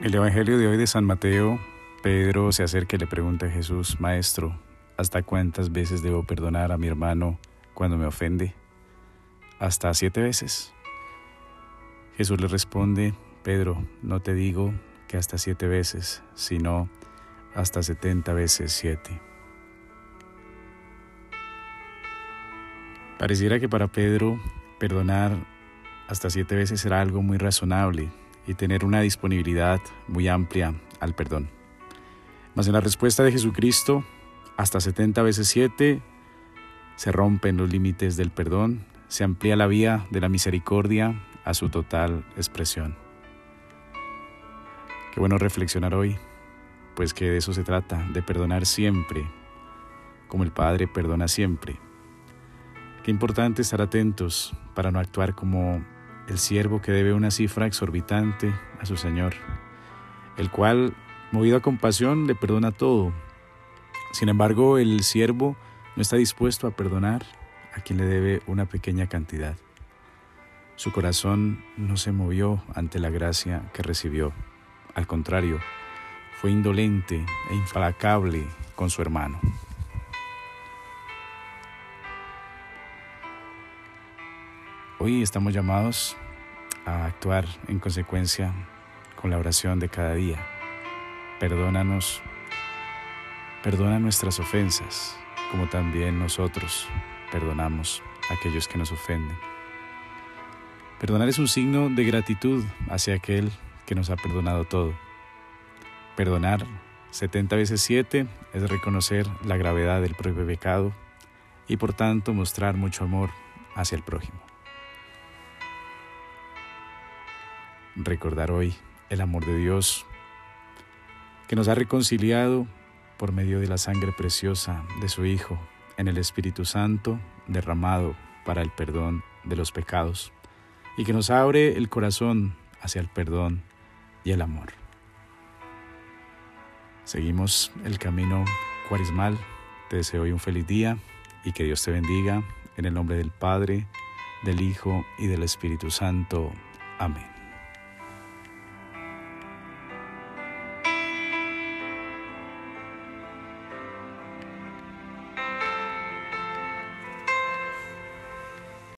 El Evangelio de hoy de San Mateo, Pedro se acerca y le pregunta a Jesús, Maestro, ¿hasta cuántas veces debo perdonar a mi hermano cuando me ofende? ¿Hasta siete veces? Jesús le responde, Pedro, no te digo que hasta siete veces, sino hasta setenta veces siete. Pareciera que para Pedro perdonar hasta siete veces era algo muy razonable y tener una disponibilidad muy amplia al perdón. Mas en la respuesta de Jesucristo, hasta 70 veces 7, se rompen los límites del perdón, se amplía la vía de la misericordia a su total expresión. Qué bueno reflexionar hoy, pues que de eso se trata, de perdonar siempre, como el Padre perdona siempre. Qué importante estar atentos para no actuar como el siervo que debe una cifra exorbitante a su Señor, el cual, movido a compasión, le perdona todo. Sin embargo, el siervo no está dispuesto a perdonar a quien le debe una pequeña cantidad. Su corazón no se movió ante la gracia que recibió. Al contrario, fue indolente e implacable con su hermano. Hoy estamos llamados a actuar en consecuencia con la oración de cada día. Perdónanos, perdona nuestras ofensas, como también nosotros perdonamos a aquellos que nos ofenden. Perdonar es un signo de gratitud hacia aquel que nos ha perdonado todo. Perdonar 70 veces 7 es reconocer la gravedad del propio pecado y por tanto mostrar mucho amor hacia el prójimo. Recordar hoy el amor de Dios que nos ha reconciliado por medio de la sangre preciosa de su Hijo en el Espíritu Santo derramado para el perdón de los pecados y que nos abre el corazón hacia el perdón y el amor. Seguimos el camino cuarismal. Te deseo hoy un feliz día y que Dios te bendiga en el nombre del Padre, del Hijo y del Espíritu Santo. Amén.